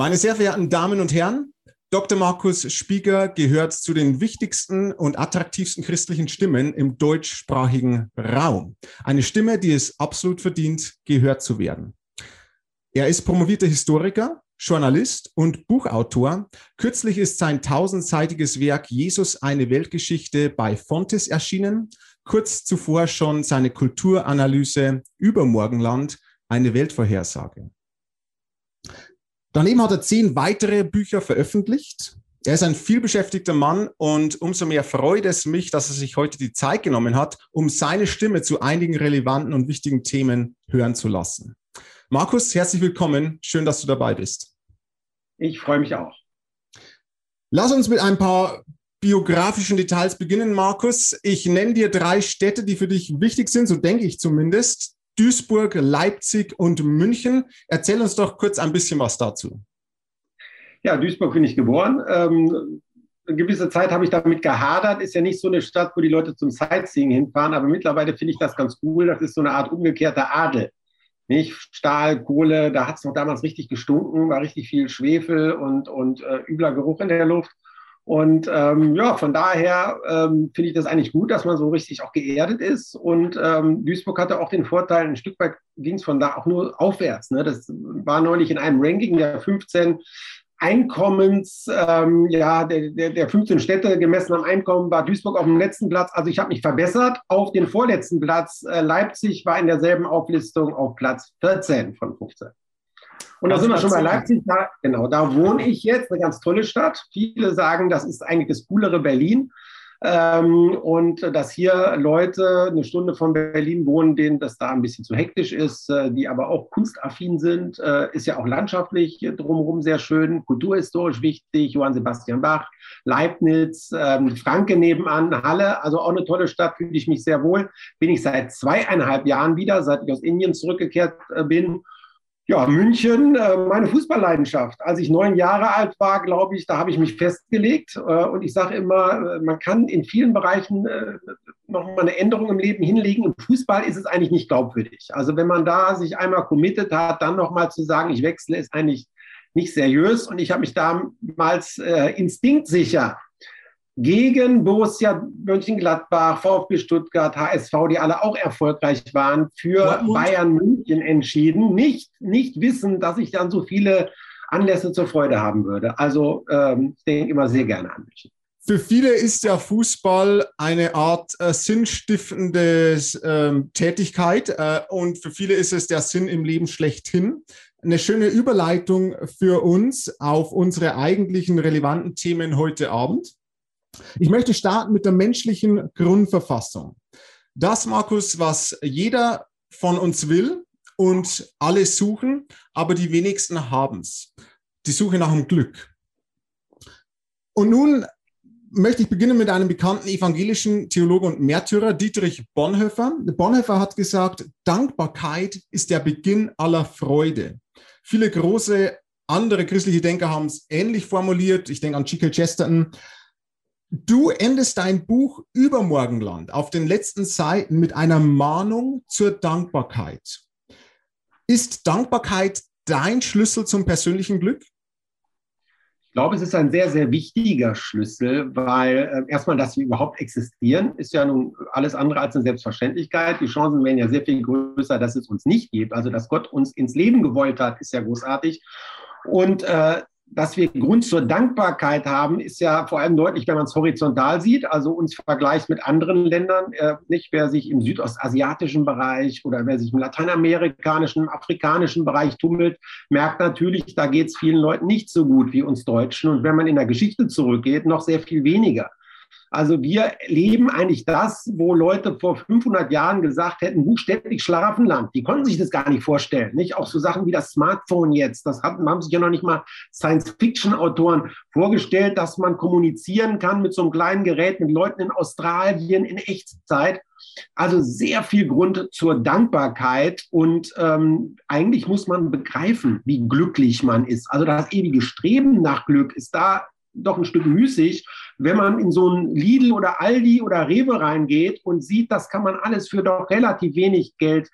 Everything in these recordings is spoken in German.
Meine sehr verehrten Damen und Herren, Dr. Markus Spieger gehört zu den wichtigsten und attraktivsten christlichen Stimmen im deutschsprachigen Raum. Eine Stimme, die es absolut verdient, gehört zu werden. Er ist promovierter Historiker, Journalist und Buchautor. Kürzlich ist sein tausendseitiges Werk Jesus eine Weltgeschichte bei Fontes erschienen. Kurz zuvor schon seine Kulturanalyse über Morgenland, eine Weltvorhersage. Daneben hat er zehn weitere Bücher veröffentlicht. Er ist ein vielbeschäftigter Mann und umso mehr freut es mich, dass er sich heute die Zeit genommen hat, um seine Stimme zu einigen relevanten und wichtigen Themen hören zu lassen. Markus, herzlich willkommen. Schön, dass du dabei bist. Ich freue mich auch. Lass uns mit ein paar biografischen Details beginnen, Markus. Ich nenne dir drei Städte, die für dich wichtig sind, so denke ich zumindest. Duisburg, Leipzig und München. Erzähl uns doch kurz ein bisschen was dazu. Ja, Duisburg bin ich geboren. Ähm, eine gewisse Zeit habe ich damit gehadert. Ist ja nicht so eine Stadt, wo die Leute zum Sightseeing hinfahren, aber mittlerweile finde ich das ganz cool. Das ist so eine Art umgekehrter Adel. Nicht Stahl, Kohle, da hat es noch damals richtig gestunken, war richtig viel Schwefel und, und äh, übler Geruch in der Luft. Und ähm, ja, von daher ähm, finde ich das eigentlich gut, dass man so richtig auch geerdet ist. Und ähm, Duisburg hatte auch den Vorteil, ein Stück weit ging es von da auch nur aufwärts. Ne? Das war neulich in einem Ranking der 15 Einkommens, ähm, ja, der, der, der 15 Städte gemessen am Einkommen war Duisburg auf dem letzten Platz. Also ich habe mich verbessert auf den vorletzten Platz. Äh, Leipzig war in derselben Auflistung auf Platz 14 von 15. Und da sind wir schon bei Leipzig. Da, genau, da wohne ich jetzt, eine ganz tolle Stadt. Viele sagen, das ist eigentlich das coolere Berlin. Ähm, und dass hier Leute eine Stunde von Berlin wohnen, denen das da ein bisschen zu hektisch ist, äh, die aber auch kunstaffin sind, äh, ist ja auch landschaftlich drumherum sehr schön, kulturhistorisch wichtig. Johann Sebastian Bach, Leibniz, ähm, Franke nebenan, Halle, also auch eine tolle Stadt, fühle ich mich sehr wohl. Bin ich seit zweieinhalb Jahren wieder, seit ich aus Indien zurückgekehrt äh, bin ja, München, äh, meine Fußballleidenschaft. Als ich neun Jahre alt war, glaube ich, da habe ich mich festgelegt. Äh, und ich sage immer, äh, man kann in vielen Bereichen nochmal eineÄnderung im Leben hinlegen. Im Fußball ist es eigentlich nicht glaubwürdig. Also wenn man da sich einmal committed hat, dann nochmal zu sagen, ich wechsle, ist eigentlich nicht seriös. Und ich habe mich damals instinktsicher gegen Borussia Mönchengladbach, VfB Stuttgart, HSV, die alle auch erfolgreich waren, für Dortmund. Bayern München entschieden. Nicht, nicht wissen, dass ich dann so viele Anlässe zur Freude haben würde. Also ähm, ich denke immer sehr gerne an München. Für viele ist ja Fußball eine Art äh, sinnstiftende äh, Tätigkeit äh, und für viele ist es der Sinn im Leben schlechthin. Eine schöne Überleitung für uns auf unsere eigentlichen relevanten Themen heute Abend. Ich möchte starten mit der menschlichen Grundverfassung. Das, Markus, was jeder von uns will und alle suchen, aber die wenigsten haben es. Die Suche nach dem Glück. Und nun möchte ich beginnen mit einem bekannten evangelischen Theologen und Märtyrer, Dietrich Bonhoeffer. Bonhoeffer hat gesagt, Dankbarkeit ist der Beginn aller Freude. Viele große andere christliche Denker haben es ähnlich formuliert. Ich denke an G.K. Chesterton. Du endest dein Buch Übermorgenland auf den letzten Seiten mit einer Mahnung zur Dankbarkeit. Ist Dankbarkeit dein Schlüssel zum persönlichen Glück? Ich glaube, es ist ein sehr, sehr wichtiger Schlüssel, weil äh, erstmal, dass wir überhaupt existieren, ist ja nun alles andere als eine Selbstverständlichkeit. Die Chancen wären ja sehr viel größer, dass es uns nicht gibt. Also, dass Gott uns ins Leben gewollt hat, ist ja großartig. Und äh, dass wir Grund zur Dankbarkeit haben, ist ja vor allem deutlich, wenn man es horizontal sieht, also uns vergleicht mit anderen Ländern. Äh, nicht wer sich im südostasiatischen Bereich oder wer sich im lateinamerikanischen, afrikanischen Bereich tummelt, merkt natürlich, da geht es vielen Leuten nicht so gut wie uns Deutschen. Und wenn man in der Geschichte zurückgeht, noch sehr viel weniger. Also wir leben eigentlich das, wo Leute vor 500 Jahren gesagt hätten, buchstäblich Schlaraffenland. Die konnten sich das gar nicht vorstellen. Nicht auch so Sachen wie das Smartphone jetzt. Das hatten, haben sich ja noch nicht mal Science-Fiction-Autoren vorgestellt, dass man kommunizieren kann mit so einem kleinen Gerät mit Leuten in Australien in Echtzeit. Also sehr viel Grund zur Dankbarkeit und ähm, eigentlich muss man begreifen, wie glücklich man ist. Also das ewige Streben nach Glück ist da doch ein Stück müßig, wenn man in so ein Lidl oder Aldi oder Rewe reingeht und sieht, das kann man alles für doch relativ wenig Geld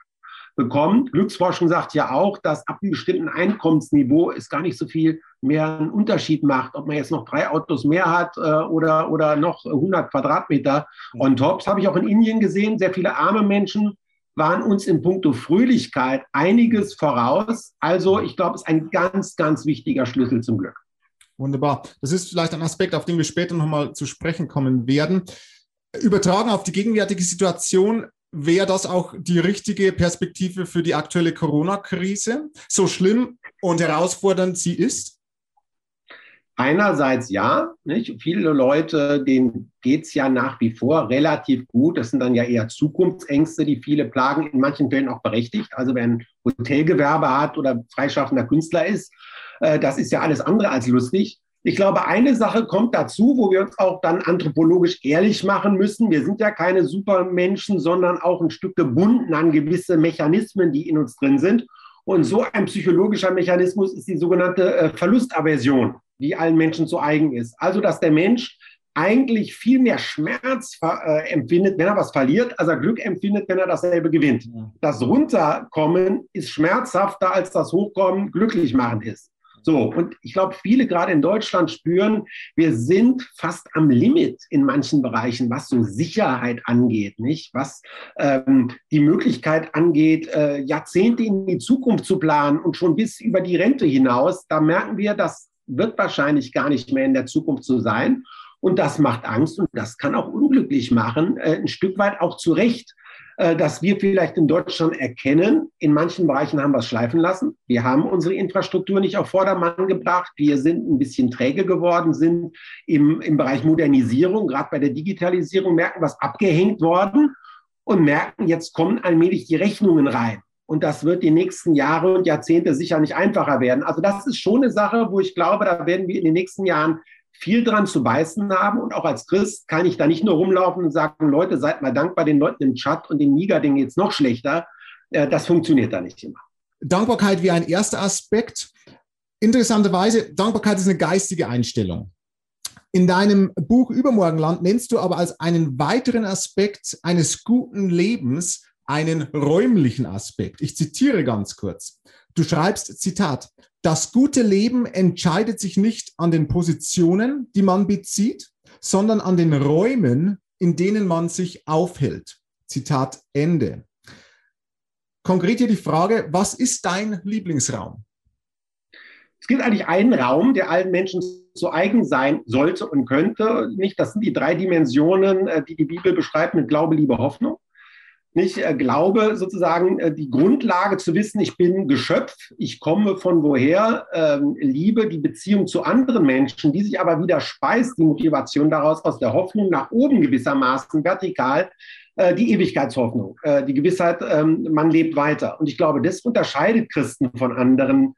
bekommen. Glücksforschung sagt ja auch, dass ab einem bestimmten Einkommensniveau es gar nicht so viel mehr einen Unterschied macht, ob man jetzt noch drei Autos mehr hat äh, oder, oder noch 100 Quadratmeter on top. Das habe ich auch in Indien gesehen. Sehr viele arme Menschen waren uns in puncto Fröhlichkeit einiges voraus. Also ich glaube, es ist ein ganz, ganz wichtiger Schlüssel zum Glück. Wunderbar. Das ist vielleicht ein Aspekt, auf den wir später nochmal zu sprechen kommen werden. Übertragen auf die gegenwärtige Situation, wäre das auch die richtige Perspektive für die aktuelle Corona-Krise, so schlimm und herausfordernd sie ist? Einerseits ja, nicht? viele Leute, denen geht es ja nach wie vor relativ gut. Das sind dann ja eher Zukunftsängste, die viele plagen, in manchen Fällen auch berechtigt. Also wer ein Hotelgewerbe hat oder freischaffender Künstler ist, das ist ja alles andere als lustig. Ich glaube, eine Sache kommt dazu, wo wir uns auch dann anthropologisch ehrlich machen müssen. Wir sind ja keine Supermenschen, sondern auch ein Stück gebunden an gewisse Mechanismen, die in uns drin sind. Und so ein psychologischer Mechanismus ist die sogenannte äh, Verlustaversion die allen Menschen zu eigen ist. Also, dass der Mensch eigentlich viel mehr Schmerz äh, empfindet, wenn er was verliert, als er Glück empfindet, wenn er dasselbe gewinnt. Das Runterkommen ist schmerzhafter, als das Hochkommen glücklich machen ist. So, und ich glaube, viele gerade in Deutschland spüren, wir sind fast am Limit in manchen Bereichen, was so Sicherheit angeht, nicht? Was ähm, die Möglichkeit angeht, äh, Jahrzehnte in die Zukunft zu planen und schon bis über die Rente hinaus. Da merken wir, dass wird wahrscheinlich gar nicht mehr in der Zukunft so sein. Und das macht Angst und das kann auch unglücklich machen, äh, ein Stück weit auch zu Recht, dass wir vielleicht in Deutschland erkennen, in manchen Bereichen haben wir es schleifen lassen. Wir haben unsere Infrastruktur nicht auf Vordermann gebracht. Wir sind ein bisschen träge geworden, sind im, im Bereich Modernisierung, gerade bei der Digitalisierung, merken was abgehängt worden und merken, jetzt kommen allmählich die Rechnungen rein. Und das wird die nächsten Jahre und Jahrzehnte sicher nicht einfacher werden. Also das ist schon eine Sache, wo ich glaube, da werden wir in den nächsten Jahren viel dran zu beißen haben. Und auch als Christ kann ich da nicht nur rumlaufen und sagen, Leute, seid mal dankbar den Leuten im Chat und dem Niger, denen jetzt noch schlechter. Äh, das funktioniert da nicht immer. Dankbarkeit wie ein erster Aspekt. Interessanterweise, Dankbarkeit ist eine geistige Einstellung. In deinem Buch Übermorgenland nennst du aber als einen weiteren Aspekt eines guten Lebens einen räumlichen Aspekt. Ich zitiere ganz kurz. Du schreibst, Zitat, das gute Leben entscheidet sich nicht an den Positionen, die man bezieht, sondern an den Räumen, in denen man sich aufhält. Zitat Ende. Konkret hier die Frage, was ist dein Lieblingsraum? Es gibt eigentlich einen Raum, der allen Menschen zu eigen sein sollte und könnte. Nicht, das sind die drei Dimensionen, äh, die die Bibel beschreibt mit Glaube, Liebe, Hoffnung nicht äh, glaube sozusagen äh, die Grundlage zu wissen, ich bin Geschöpf, ich komme von woher, ähm, liebe die Beziehung zu anderen Menschen, die sich aber wieder speist, die Motivation daraus aus der Hoffnung nach oben gewissermaßen vertikal, äh, die Ewigkeitshoffnung, äh, die Gewissheit, ähm, man lebt weiter. Und ich glaube, das unterscheidet Christen von anderen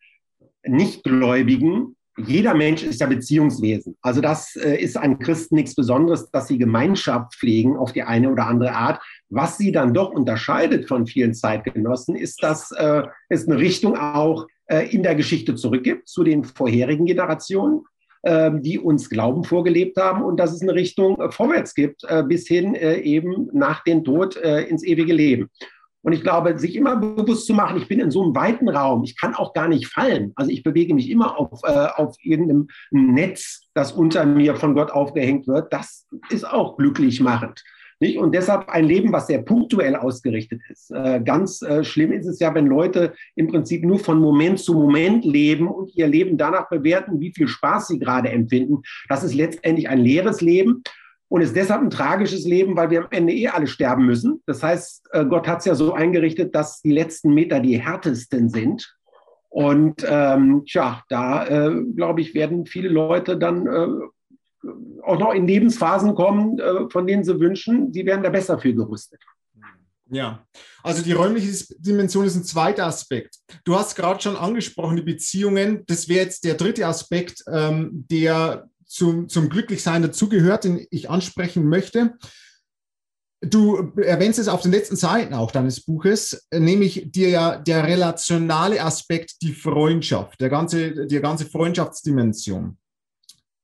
Nichtgläubigen, jeder Mensch ist ja Beziehungswesen. Also das äh, ist an Christen nichts Besonderes, dass sie Gemeinschaft pflegen auf die eine oder andere Art. Was sie dann doch unterscheidet von vielen Zeitgenossen, ist, dass äh, es eine Richtung auch äh, in der Geschichte zurückgibt zu den vorherigen Generationen, äh, die uns Glauben vorgelebt haben und dass es eine Richtung äh, vorwärts gibt, äh, bis hin eben nach dem Tod ins ewige Leben. Und ich glaube, sich immer bewusst zu machen, ich bin in so einem weiten Raum, ich kann auch gar nicht fallen. Also ich bewege mich immer auf, äh, auf irgendeinem Netz, das unter mir von Gott aufgehängt wird. Das ist auch glücklich machend. Nicht? Und deshalb ein Leben, was sehr punktuell ausgerichtet ist. Äh, ganz äh, schlimm ist es ja, wenn Leute im Prinzip nur von Moment zu Moment leben und ihr Leben danach bewerten, wie viel Spaß sie gerade empfinden. Das ist letztendlich ein leeres Leben und ist deshalb ein tragisches Leben, weil wir am Ende eh alle sterben müssen. Das heißt, äh, Gott hat es ja so eingerichtet, dass die letzten Meter die härtesten sind. Und ähm, tja, da äh, glaube ich, werden viele Leute dann äh, auch noch in Lebensphasen kommen, äh, von denen sie wünschen, sie werden da besser für gerüstet. Ja, also die räumliche Dimension ist ein zweiter Aspekt. Du hast gerade schon angesprochen, die Beziehungen. Das wäre jetzt der dritte Aspekt, ähm, der zum, zum Glücklichsein dazugehört, den ich ansprechen möchte. Du erwähnst es auf den letzten Seiten auch deines Buches, nämlich dir ja der relationale Aspekt, die Freundschaft, der ganze, die ganze Freundschaftsdimension.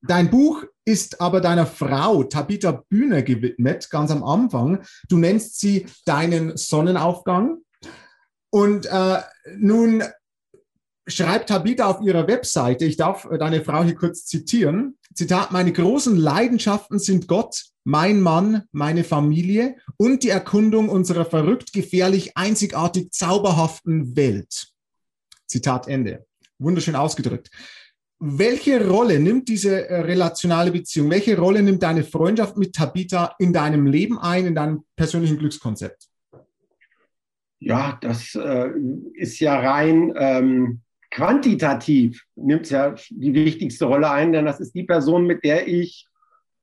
Dein Buch ist aber deiner Frau Tabitha Bühne gewidmet, ganz am Anfang. Du nennst sie deinen Sonnenaufgang. Und äh, nun schreibt Tabitha auf ihrer Webseite, ich darf deine Frau hier kurz zitieren, Zitat, meine großen Leidenschaften sind Gott, mein Mann, meine Familie und die Erkundung unserer verrückt, gefährlich, einzigartig, zauberhaften Welt. Zitat Ende. Wunderschön ausgedrückt. Welche Rolle nimmt diese äh, relationale Beziehung, welche Rolle nimmt deine Freundschaft mit Tabitha in deinem Leben ein, in deinem persönlichen Glückskonzept? Ja, das äh, ist ja rein ähm, quantitativ, nimmt es ja die wichtigste Rolle ein, denn das ist die Person, mit der ich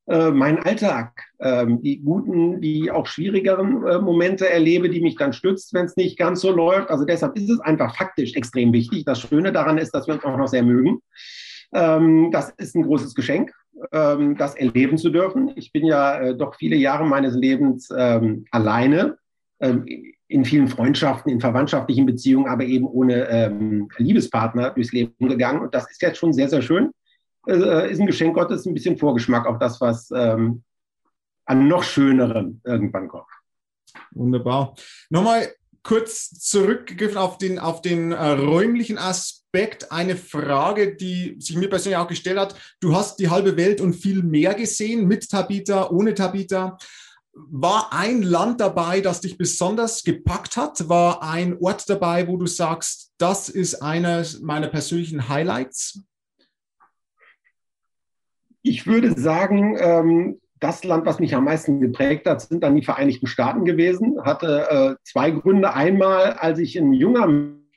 äh, meinen Alltag, äh, die guten, die auch schwierigeren äh, Momente erlebe, die mich dann stützt, wenn es nicht ganz so läuft. Also deshalb ist es einfach faktisch extrem wichtig. Das Schöne daran ist, dass wir uns auch noch sehr mögen. Ähm, das ist ein großes Geschenk, ähm, das erleben zu dürfen. Ich bin ja äh, doch viele Jahre meines Lebens ähm, alleine, in vielen Freundschaften, in verwandtschaftlichen Beziehungen, aber eben ohne Liebespartner durchs Leben gegangen. Und das ist jetzt schon sehr, sehr schön. Äh, ist ein Geschenk Gottes, ein bisschen Vorgeschmack auf das, was an noch schönerem irgendwann kommt. Wunderbar. Nochmal kurz zurückgegriffen auf den, auf den äh, räumlichen Aspekt. Eine Frage, die sich mir persönlich auch gestellt hat. Du hast die halbe Welt und viel mehr gesehen, mit Tabita, ohne Tabita. War ein Land dabei, das dich besonders gepackt hat? War ein Ort dabei, wo du sagst, das ist einer meiner persönlichen Highlights? Ich würde sagen, ähm, das Land, was mich am meisten geprägt hat, sind dann die Vereinigten Staaten gewesen. Hatte äh, zwei Gründe. Einmal, als ich ein junger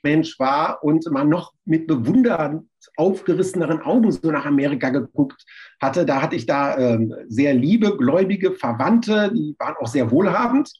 Mensch war und man noch mit bewundernd aufgerisseneren Augen so nach Amerika geguckt hatte, da hatte ich da äh, sehr liebe, gläubige Verwandte, die waren auch sehr wohlhabend.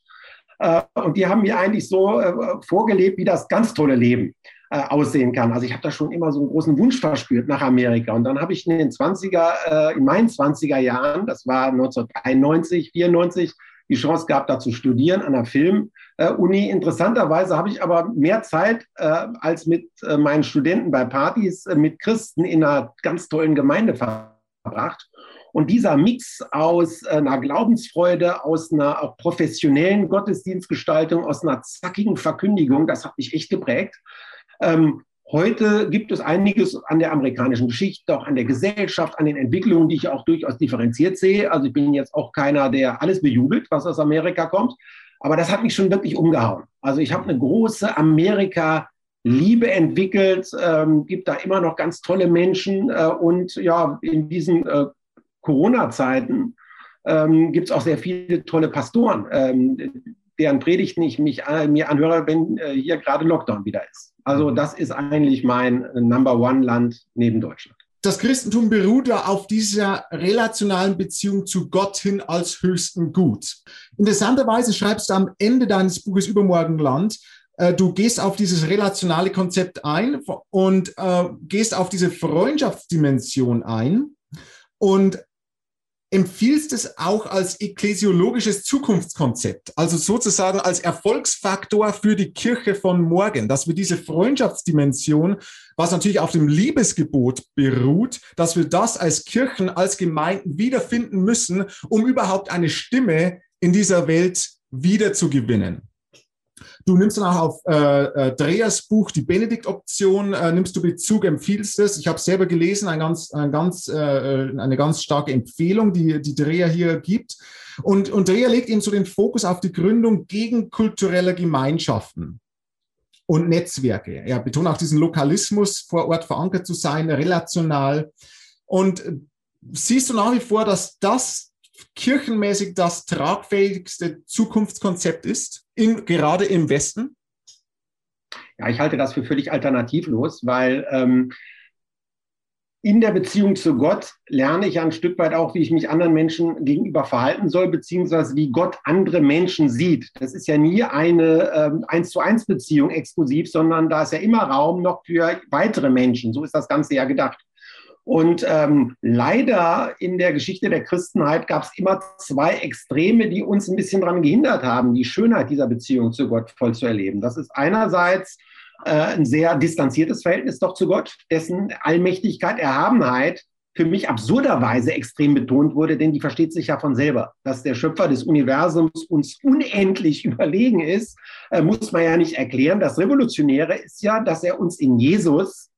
Äh, und die haben mir eigentlich so äh, vorgelebt, wie das ganz tolle Leben äh, aussehen kann. Also ich habe da schon immer so einen großen Wunsch verspürt nach Amerika. Und dann habe ich in den 20er, äh, in meinen 20er Jahren, das war 1993, 94, die Chance gehabt, da zu studieren an der Filmuni. Interessanterweise habe ich aber mehr Zeit äh, als mit äh, meinen Studenten bei Partys äh, mit Christen in einer ganz tollen Gemeinde verbracht. Und dieser Mix aus äh, einer Glaubensfreude, aus einer auch professionellen Gottesdienstgestaltung, aus einer zackigen Verkündigung, das hat mich echt geprägt. Ähm, heute gibt es einiges an der amerikanischen Geschichte, auch an der Gesellschaft, an den Entwicklungen, die ich auch durchaus differenziert sehe. Also ich bin jetzt auch keiner, der alles bejubelt, was aus Amerika kommt. Aber das hat mich schon wirklich umgehauen. Also ich habe eine große Amerika- Liebe entwickelt, ähm, gibt da immer noch ganz tolle Menschen äh, und ja, in diesen äh, Corona-Zeiten ähm, gibt es auch sehr viele tolle Pastoren, ähm, deren Predigten ich mich äh, mir anhöre, wenn äh, hier gerade Lockdown wieder ist. Also mhm. das ist eigentlich mein Number One-Land neben Deutschland. Das Christentum beruht ja auf dieser relationalen Beziehung zu Gott hin als höchsten Gut. Interessanterweise schreibst du am Ende deines Buches Übermorgenland, äh, du gehst auf dieses relationale Konzept ein und äh, gehst auf diese Freundschaftsdimension ein und empfiehlst es auch als ekklesiologisches Zukunftskonzept, also sozusagen als Erfolgsfaktor für die Kirche von morgen, dass wir diese Freundschaftsdimension, was natürlich auf dem Liebesgebot beruht, dass wir das als Kirchen, als Gemeinden wiederfinden müssen, um überhaupt eine Stimme in dieser Welt wiederzugewinnen. Du nimmst dann auch auf äh, äh, Dreas Buch, die Benedikt-Option, äh, nimmst du Bezug, empfiehlst es. Ich habe selber gelesen, ein ganz, ein ganz, äh, äh, eine ganz starke Empfehlung, die, die Dreher hier gibt. Und, und Dreher legt eben so den Fokus auf die Gründung gegenkultureller Gemeinschaften und Netzwerke. Er betont auch diesen Lokalismus, vor Ort verankert zu sein, relational. Und äh, siehst du nach wie vor, dass das kirchenmäßig das tragfähigste Zukunftskonzept ist, in, gerade im Westen? Ja, ich halte das für völlig alternativlos, weil ähm, in der Beziehung zu Gott lerne ich ein Stück weit auch, wie ich mich anderen Menschen gegenüber verhalten soll, beziehungsweise wie Gott andere Menschen sieht. Das ist ja nie eine ähm, eins zu eins Beziehung exklusiv, sondern da ist ja immer Raum noch für weitere Menschen. So ist das Ganze ja gedacht. Und ähm, leider in der Geschichte der Christenheit gab es immer zwei Extreme, die uns ein bisschen daran gehindert haben, die Schönheit dieser Beziehung zu Gott voll zu erleben. Das ist einerseits äh, ein sehr distanziertes Verhältnis doch zu Gott, dessen Allmächtigkeit, Erhabenheit für mich absurderweise extrem betont wurde, denn die versteht sich ja von selber. Dass der Schöpfer des Universums uns unendlich überlegen ist, äh, muss man ja nicht erklären. Das Revolutionäre ist ja, dass er uns in Jesus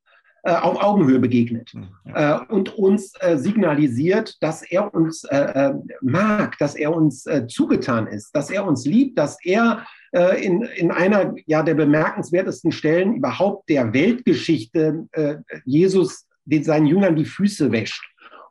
auf Augenhöhe begegnet hm, ja. äh, und uns äh, signalisiert, dass er uns äh, äh, mag, dass er uns zugetan ist, dass er uns liebt, dass er äh, in, in einer ja, der bemerkenswertesten Stellen überhaupt der Weltgeschichte äh, Jesus den seinen Jüngern die Füße wäscht.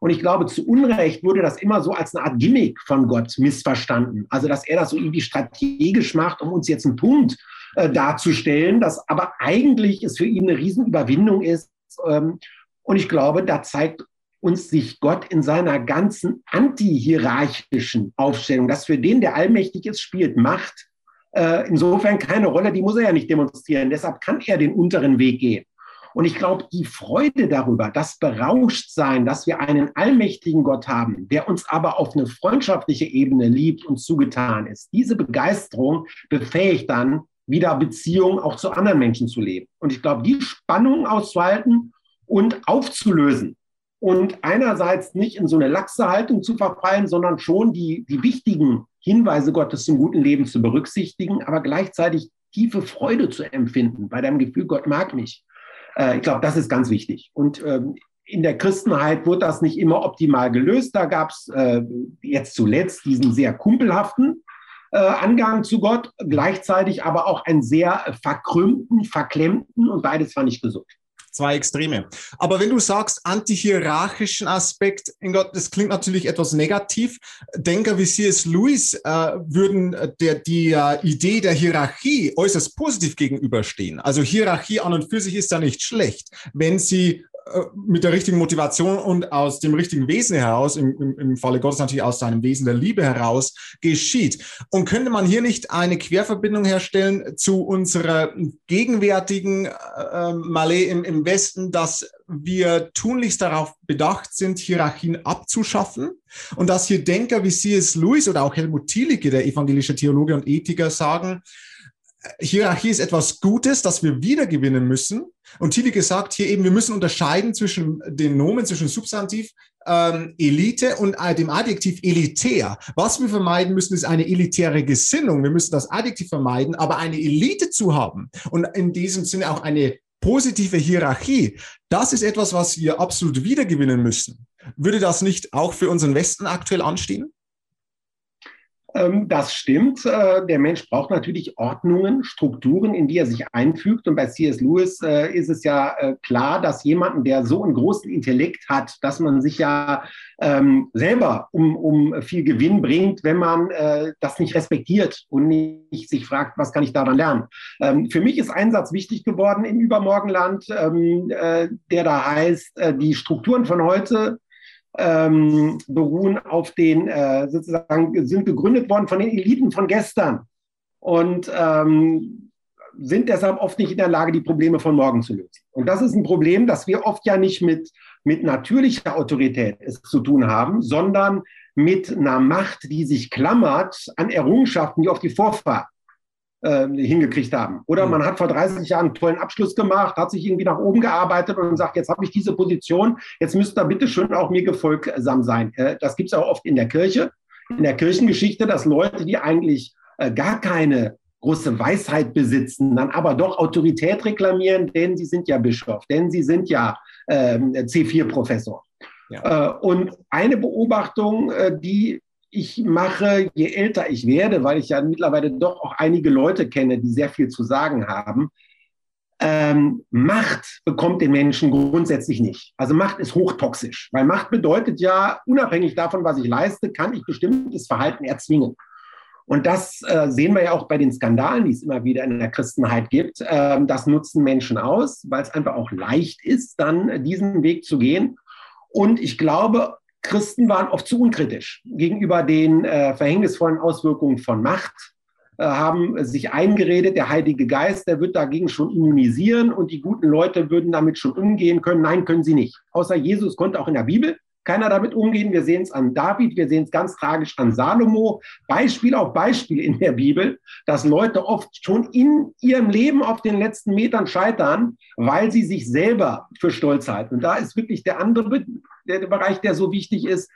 Und ich glaube, zu Unrecht wurde das immer so als eine Art Gimmick von Gott missverstanden. Also, dass er das so irgendwie strategisch macht, um uns jetzt einen Punkt äh, darzustellen, das aber eigentlich es für ihn eine Riesenüberwindung ist. Ähm, und ich glaube, da zeigt uns sich Gott in seiner ganzen antihierarchischen Aufstellung, dass für den, der allmächtig ist, spielt Macht äh, insofern keine Rolle, die muss er ja nicht demonstrieren. Deshalb kann er den unteren Weg gehen. Und ich glaube, die Freude darüber, das Berauschtsein, dass wir einen allmächtigen Gott haben, der uns aber auf eine freundschaftliche Ebene liebt und zugetan ist, diese Begeisterung befähigt dann, wieder Beziehungen auch zu anderen Menschen zu leben. Und ich glaube, die Spannung auszuhalten und aufzulösen, und einerseits nicht in so eine laxe Haltung zu verfallen, sondern schon die, die wichtigen Hinweise Gottes zum guten Leben zu berücksichtigen, aber gleichzeitig tiefe Freude zu empfinden bei deinem Gefühl, Gott mag mich. Äh, ich glaube, das ist ganz wichtig. Und ähm, in der Christenheit wurde das nicht immer optimal gelöst. Da gab es äh, jetzt zuletzt diesen sehr kumpelhaften äh, Angang zu Gott, gleichzeitig aber auch einen sehr verkrümmten, verklemmten und beides fand ich gesund zwei Extreme. Aber wenn du sagst, antihierarchischen Aspekt, in Gott, das klingt natürlich etwas negativ. Denker wie C.S. Lewis äh, würden der, die äh, Idee der Hierarchie äußerst positiv gegenüberstehen. Also Hierarchie an und für sich ist ja nicht schlecht, wenn sie äh, mit der richtigen Motivation und aus dem richtigen Wesen heraus, im, im, im Falle Gottes natürlich aus seinem Wesen der Liebe heraus, geschieht. Und könnte man hier nicht eine Querverbindung herstellen zu unserer gegenwärtigen äh, Malé im, im Westen, dass wir tunlichst darauf bedacht sind, Hierarchien abzuschaffen und dass hier Denker wie C.S. Lewis oder auch Helmut Thielicke, der evangelische Theologe und Ethiker, sagen, Hierarchie ist etwas Gutes, das wir wiedergewinnen müssen. Und Tilly sagt hier eben, wir müssen unterscheiden zwischen den Nomen, zwischen Substantiv ähm, Elite und äh, dem Adjektiv elitär. Was wir vermeiden müssen, ist eine elitäre Gesinnung. Wir müssen das Adjektiv vermeiden, aber eine Elite zu haben und in diesem Sinne auch eine positive Hierarchie, das ist etwas, was wir absolut wiedergewinnen müssen. Würde das nicht auch für unseren Westen aktuell anstehen? Ähm, das stimmt. Äh, der Mensch braucht natürlich Ordnungen, Strukturen, in die er sich einfügt. Und bei C.S. Lewis äh, ist es ja äh, klar, dass jemanden, der so einen großen Intellekt hat, dass man sich ja ähm, selber um, um viel Gewinn bringt, wenn man das nicht respektiert und nicht sich fragt, was kann ich daran lernen. Ähm, für mich ist ein Satz wichtig geworden im Übermorgenland, der da heißt, die Strukturen von heute ähm, beruhen auf den, äh, sozusagen, sind gegründet worden von den Eliten von gestern und ähm, sind deshalb oft nicht in der Lage, die Probleme von morgen zu lösen. Und das ist ein Problem, das wir oft ja nicht mit, mit natürlicher Autorität zu tun haben, sondern mit einer Macht, die sich klammert an Errungenschaften, die auf die Vorfahren äh, hingekriegt haben. Oder mhm. man hat vor 30 Jahren einen tollen Abschluss gemacht, hat sich irgendwie nach oben gearbeitet und sagt, jetzt habe ich diese Position, jetzt müsst ihr bitte schön auch mir gefolgsam sein. Äh, das gibt es auch oft in der Kirche, in der Kirchengeschichte, dass Leute, die eigentlich äh, gar keine große Weisheit besitzen, dann aber doch Autorität reklamieren, denn sie sind ja Bischof, denn sie sind ja ähm, C4-Professor. Ja. Äh, und eine Beobachtung, die ich mache, je älter ich werde, weil ich ja mittlerweile doch auch einige Leute kenne, die sehr viel zu sagen haben, ähm, Macht bekommt den Menschen grundsätzlich nicht. Also Macht ist hochtoxisch, weil Macht bedeutet ja, unabhängig davon, was ich leiste, kann ich bestimmtes Verhalten erzwingen. Und das äh, sehen wir ja auch bei den Skandalen, die es immer wieder in der Christenheit gibt. Ähm, das nutzen Menschen aus, weil es einfach auch leicht ist, dann diesen Weg zu gehen Und ich glaube, Christen waren oft zu unkritisch gegenüber den äh, verhängnisvollen Auswirkungen von Macht, äh, haben sich eingeredet, der Heilige Geist, der wird dagegen schon immunisieren und die guten Leute würden damit schon umgehen können. Nein, können sie nicht. Außer Jesus konnte auch in der Bibel keiner damit umgehen. Wir sehen es an David, wir sehen es ganz tragisch an Salomo. Beispiel auf Beispiel in der Bibel, dass Leute oft schon in ihrem Leben auf den letzten Metern scheitern, weil sie sich selber für stolz halten. Und da ist wirklich der andere der, Bereich, der so wichtig ist.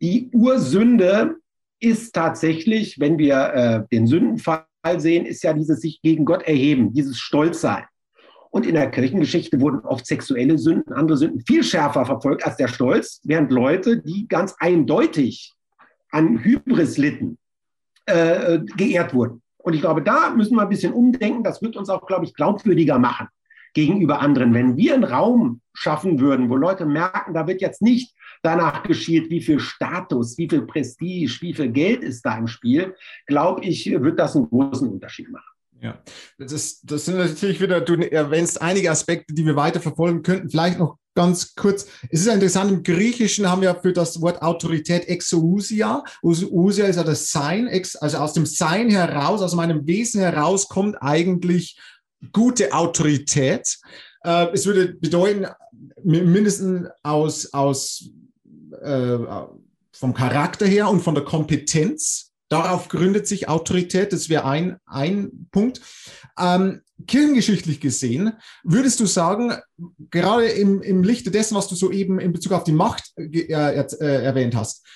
Die Ursünde ist tatsächlich, wenn wir äh, den Sündenfall sehen, ist ja dieses sich gegen Gott erheben, dieses Stolzsein. Und in der Kirchengeschichte wurden oft sexuelle Sünden, andere Sünden viel schärfer verfolgt als der Stolz, während Leute, die ganz eindeutig an Hybris litten, äh, geehrt wurden. Und ich glaube, da müssen wir ein bisschen umdenken. Das wird uns auch, glaube ich, glaubwürdiger machen gegenüber anderen. Wenn wir einen Raum schaffen würden, wo Leute merken, da wird jetzt nicht danach geschielt, wie viel Status, wie viel Prestige, wie viel Geld ist da im Spiel, glaube ich, wird das einen großen Unterschied machen. Ja, das, das sind natürlich wieder, du erwähnst einige Aspekte, die wir weiter verfolgen könnten. Vielleicht noch ganz kurz. Es ist interessant, im Griechischen haben wir für das Wort Autorität Exousia. Ousia ist ja das Sein, also aus dem Sein heraus, aus meinem Wesen heraus kommt eigentlich gute Autorität. Äh, es würde bedeuten, mindestens aus, aus äh, vom Charakter her und von der Kompetenz Darauf gründet sich Autorität, das wäre ein, ein Punkt. Ähm, kirchengeschichtlich gesehen, würdest du sagen, gerade im, im Lichte dessen, was du soeben in Bezug auf die Macht äh, äh, erwähnt hast,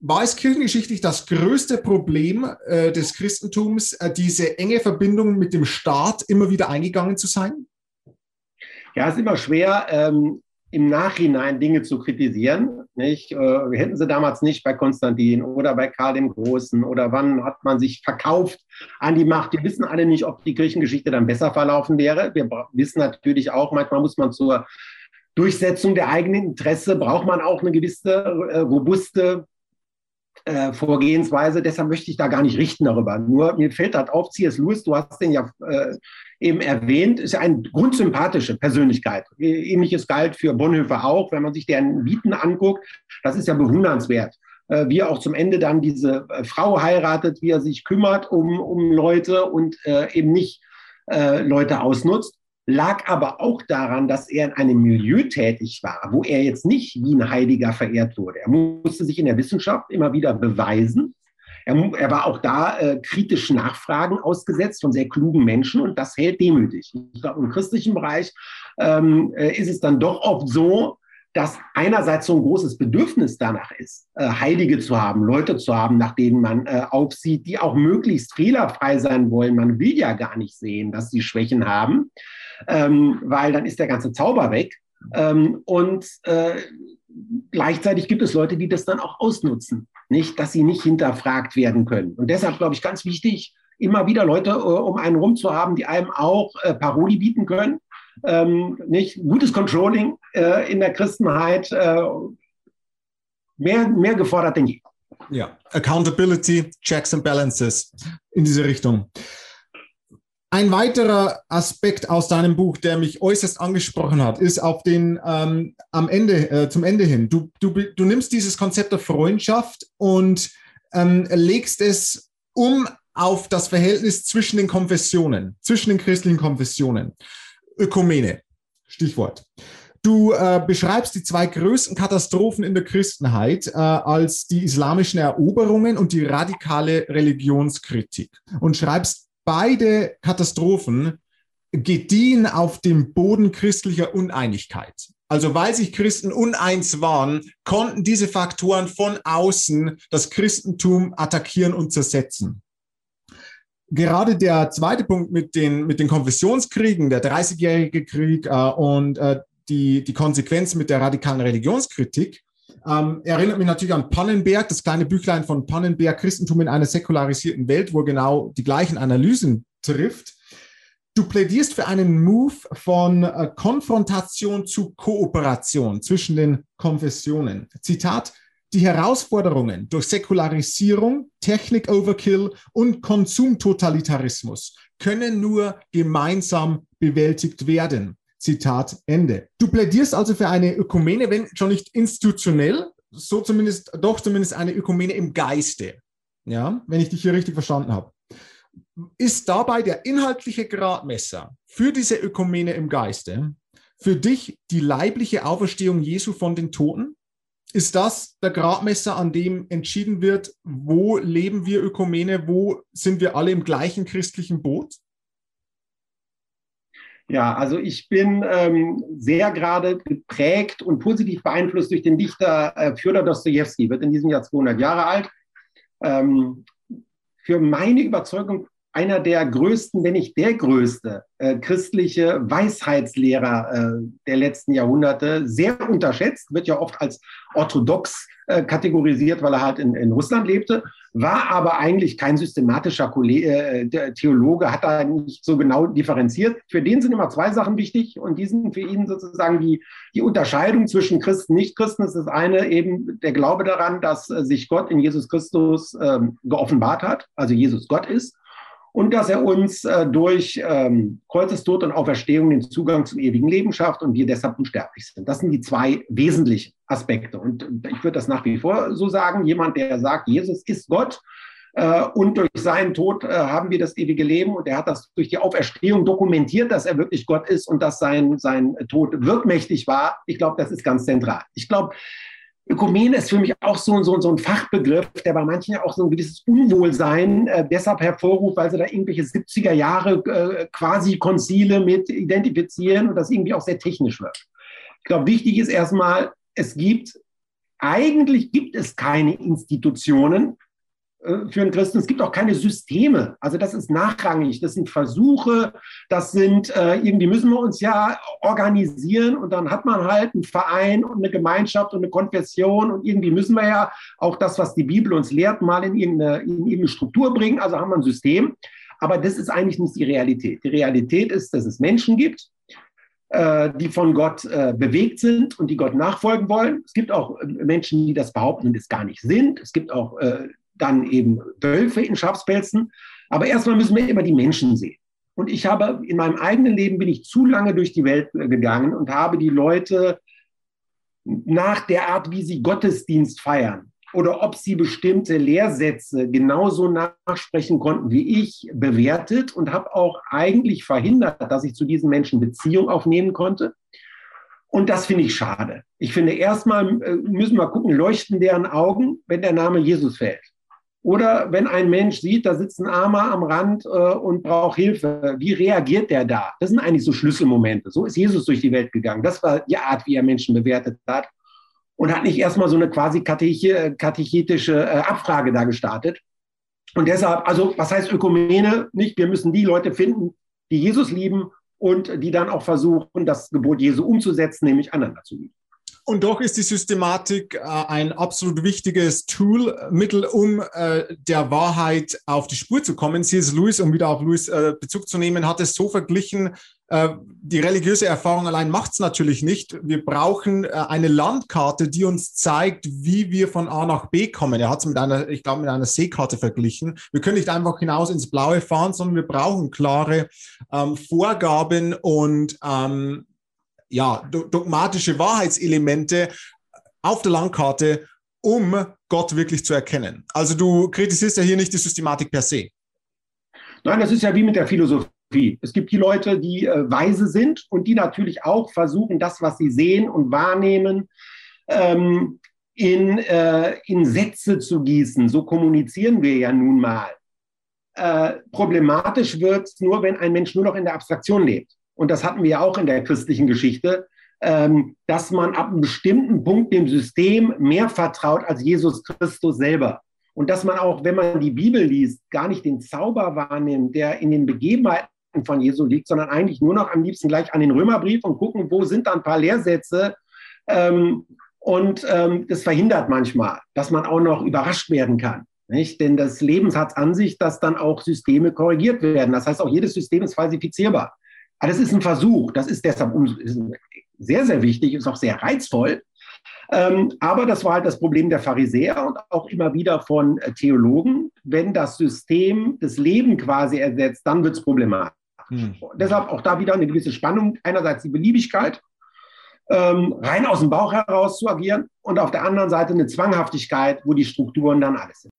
war es kirchengeschichtlich das größte Problem äh, des Christentums, äh, diese enge Verbindung mit dem Staat immer wieder eingegangen zu sein? Ja, es ist immer schwer, ähm, im Nachhinein Dinge zu kritisieren. Nicht? Äh, hätten sie damals nicht bei Konstantin oder bei Karl dem Großen oder wann hat man sich verkauft an die Macht? Wir wissen alle nicht, ob die Kirchengeschichte dann besser verlaufen wäre. Wir wissen natürlich auch, manchmal muss man zur Durchsetzung der eigenen Interesse, braucht man auch eine gewisse äh, robuste äh, Vorgehensweise. Deshalb möchte ich da gar nicht richten darüber. Nur mir fällt das auf, C.S. Lewis, du hast den ja äh, eben erwähnt, ist eine grundsympathische Persönlichkeit. Ähnliches galt für Bonhoeffer auch, wenn man sich deren Bieten anguckt. Das ist ja bewundernswert. Äh, wie er auch zum Ende dann diese äh, Frau heiratet, wie er sich kümmert um, um Leute und äh, eben nicht äh, Leute ausnutzt lag aber auch daran, dass er in einem Milieu tätig war, wo er jetzt nicht wie ein Heiliger verehrt wurde. Er musste sich in der Wissenschaft immer wieder beweisen. Er, er war auch da äh, kritisch Nachfragen ausgesetzt von sehr klugen Menschen und das hält demütig. Ich glaube, im christlichen Bereich ähm, äh, ist es dann doch oft so, dass einerseits so ein großes Bedürfnis danach ist, äh, Heilige zu haben, Leute zu haben, nach denen man äh, aufsieht, die auch möglichst fehlerfrei sein wollen. Man will ja gar nicht sehen, dass sie Schwächen haben ähm, weil dann ist der ganze Zauber weg. Ähm, und äh, gleichzeitig gibt es Leute, die das dann auch ausnutzen, nicht, dass sie nicht hinterfragt werden können. Und deshalb glaube ich ganz wichtig, immer wieder Leute äh, um einen rum zu haben, die einem auch äh, Paroli bieten können. Ähm, nicht gutes Controlling äh, in der Christenheit äh, mehr, mehr gefordert denn je. Ja, Accountability, Checks and Balances in diese Richtung. Ein weiterer Aspekt aus deinem Buch, der mich äußerst angesprochen hat, ist auf den ähm, am Ende, äh, zum Ende hin. Du, du, du nimmst dieses Konzept der Freundschaft und ähm, legst es um auf das Verhältnis zwischen den Konfessionen, zwischen den christlichen Konfessionen. Ökumene, Stichwort. Du äh, beschreibst die zwei größten Katastrophen in der Christenheit äh, als die islamischen Eroberungen und die radikale Religionskritik und schreibst beide Katastrophen gediehen auf dem Boden christlicher Uneinigkeit. Also weil sich Christen uneins waren, konnten diese Faktoren von außen das Christentum attackieren und zersetzen. Gerade der zweite Punkt mit den, mit den Konfessionskriegen, der 30-jährige Krieg äh, und äh, die, die Konsequenz mit der radikalen Religionskritik, ähm, erinnert mich natürlich an Pannenberg, das kleine Büchlein von Pannenberg, Christentum in einer säkularisierten Welt, wo genau die gleichen Analysen trifft. Du plädierst für einen Move von äh, Konfrontation zu Kooperation zwischen den Konfessionen. Zitat, die Herausforderungen durch Säkularisierung, Technik-Overkill und Konsumtotalitarismus können nur gemeinsam bewältigt werden. Zitat Ende. Du plädierst also für eine Ökumene, wenn schon nicht institutionell, so zumindest, doch zumindest eine Ökumene im Geiste. Ja, wenn ich dich hier richtig verstanden habe. Ist dabei der inhaltliche Gradmesser für diese Ökumene im Geiste für dich die leibliche Auferstehung Jesu von den Toten? Ist das der Gradmesser, an dem entschieden wird, wo leben wir Ökumene, wo sind wir alle im gleichen christlichen Boot? Ja, also ich bin ähm, sehr gerade geprägt und positiv beeinflusst durch den Dichter äh, Fjodor Dostoevsky, wird in diesem Jahr 200 Jahre alt. Ähm, für meine Überzeugung einer der größten, wenn nicht der größte äh, christliche Weisheitslehrer äh, der letzten Jahrhunderte, sehr unterschätzt, wird ja oft als orthodox äh, kategorisiert, weil er halt in, in, Russland lebte, war aber eigentlich kein systematischer äh, Theologe, hat da nicht so genau differenziert. Für den sind immer zwei Sachen wichtig und die sind für ihn sozusagen die, die Unterscheidung zwischen Christen und Nichtchristen. Das ist eine eben der Glaube daran, dass äh, sich Gott in Jesus Christus ähm, geoffenbart hat, also Jesus Gott ist und dass er uns äh, durch ähm, Kreuzestod und Auferstehung den Zugang zum ewigen Leben schafft und wir deshalb unsterblich sind. Das sind die zwei wesentlichen Aspekte. Und ich würde das nach wie vor so sagen, jemand, der sagt, Jesus ist Gott äh, und durch seinen Tod äh, haben wir das ewige Leben und er hat das durch die Auferstehung dokumentiert, dass er wirklich Gott ist und dass sein, sein Tod wirkmächtig war. Ich glaube, das ist ganz zentral. Ich glaube, Ökumene ist für mich auch so, so, so ein Fachbegriff, der bei manchen auch so ein gewisses Unwohlsein äh, deshalb hervorruft, weil sie da irgendwelche 70er Jahre äh, quasi Konzile mit identifizieren und das irgendwie auch sehr technisch wird. Ich glaube, wichtig ist erstmal, es gibt, eigentlich gibt es keine Institutionen, für einen Christen. Es gibt auch keine Systeme. Also das ist nachrangig. Das sind Versuche. Das sind, äh, irgendwie müssen wir uns ja organisieren und dann hat man halt einen Verein und eine Gemeinschaft und eine Konfession und irgendwie müssen wir ja auch das, was die Bibel uns lehrt, mal in irgendeine, in irgendeine Struktur bringen. Also haben wir ein System. Aber das ist eigentlich nicht die Realität. Die Realität ist, dass es Menschen gibt, äh, die von Gott äh, bewegt sind und die Gott nachfolgen wollen. Es gibt auch äh, Menschen, die das behaupten und es gar nicht sind. Es gibt auch äh, dann eben Wölfe in Schafspelzen. Aber erstmal müssen wir immer die Menschen sehen. Und ich habe in meinem eigenen Leben bin ich zu lange durch die Welt äh, gegangen und habe die Leute nach der Art, wie sie Gottesdienst feiern oder ob sie bestimmte Lehrsätze genauso nachsprechen konnten wie ich, bewertet und habe auch eigentlich verhindert, dass ich zu diesen Menschen Beziehung aufnehmen konnte. Und das finde ich schade. Ich finde, erstmal äh, müssen wir gucken, leuchten deren Augen, wenn der Name Jesus fällt. Oder wenn ein Mensch sieht, da sitzt ein Armer am Rand äh, und braucht Hilfe, wie reagiert der da? Das sind eigentlich so Schlüsselmomente. So ist Jesus durch die Welt gegangen. Das war die Art, wie er Menschen bewertet hat. Und hat nicht erstmal so eine quasi katechetische äh, Abfrage da gestartet. Und deshalb, also was heißt Ökumene? Nicht, wir müssen die Leute finden, die Jesus lieben und die dann auch versuchen, das Gebot Jesu umzusetzen, nämlich einander zu lieben. Und doch ist die Systematik äh, ein absolut wichtiges Tool, Mittel, um äh, der Wahrheit auf die Spur zu kommen. C.S. Lewis, um wieder auf Lewis äh, Bezug zu nehmen, hat es so verglichen, äh, die religiöse Erfahrung allein macht es natürlich nicht. Wir brauchen äh, eine Landkarte, die uns zeigt, wie wir von A nach B kommen. Er hat es mit einer, ich glaube, mit einer Seekarte verglichen. Wir können nicht einfach hinaus ins Blaue fahren, sondern wir brauchen klare ähm, Vorgaben und ähm, ja, dogmatische Wahrheitselemente auf der Landkarte, um Gott wirklich zu erkennen. Also du kritisierst ja hier nicht die Systematik per se. Nein, das ist ja wie mit der Philosophie. Es gibt die Leute, die äh, weise sind und die natürlich auch versuchen, das, was sie sehen und wahrnehmen, ähm, in, äh, in Sätze zu gießen. So kommunizieren wir ja nun mal. Äh, problematisch wird es nur, wenn ein Mensch nur noch in der Abstraktion lebt und das hatten wir ja auch in der christlichen Geschichte, ähm, dass man ab einem bestimmten Punkt dem System mehr vertraut als Jesus Christus selber. Und dass man auch, wenn man die Bibel liest, gar nicht den Zauber wahrnimmt, der in den Begebenheiten von Jesu liegt, sondern eigentlich nur noch am liebsten gleich an den Römerbrief und gucken, wo sind da ein paar Lehrsätze. Ähm, und ähm, das verhindert manchmal, dass man auch noch überrascht werden kann. Nicht? Denn das Leben hat an sich, dass dann auch Systeme korrigiert werden. Das heißt, auch jedes System ist falsifizierbar. Aber das ist ein Versuch. Das ist deshalb sehr, sehr wichtig, ist auch sehr reizvoll. Ähm, aber das war halt das Problem der Pharisäer und auch immer wieder von äh, Theologen. Wenn das System das Leben quasi ersetzt, dann wird es problematisch. Hm. Deshalb auch da wieder eine gewisse Spannung. Einerseits die Beliebigkeit, ähm, rein aus dem Bauch heraus zu agieren und auf der anderen Seite eine Zwanghaftigkeit, wo die Strukturen dann alles sind.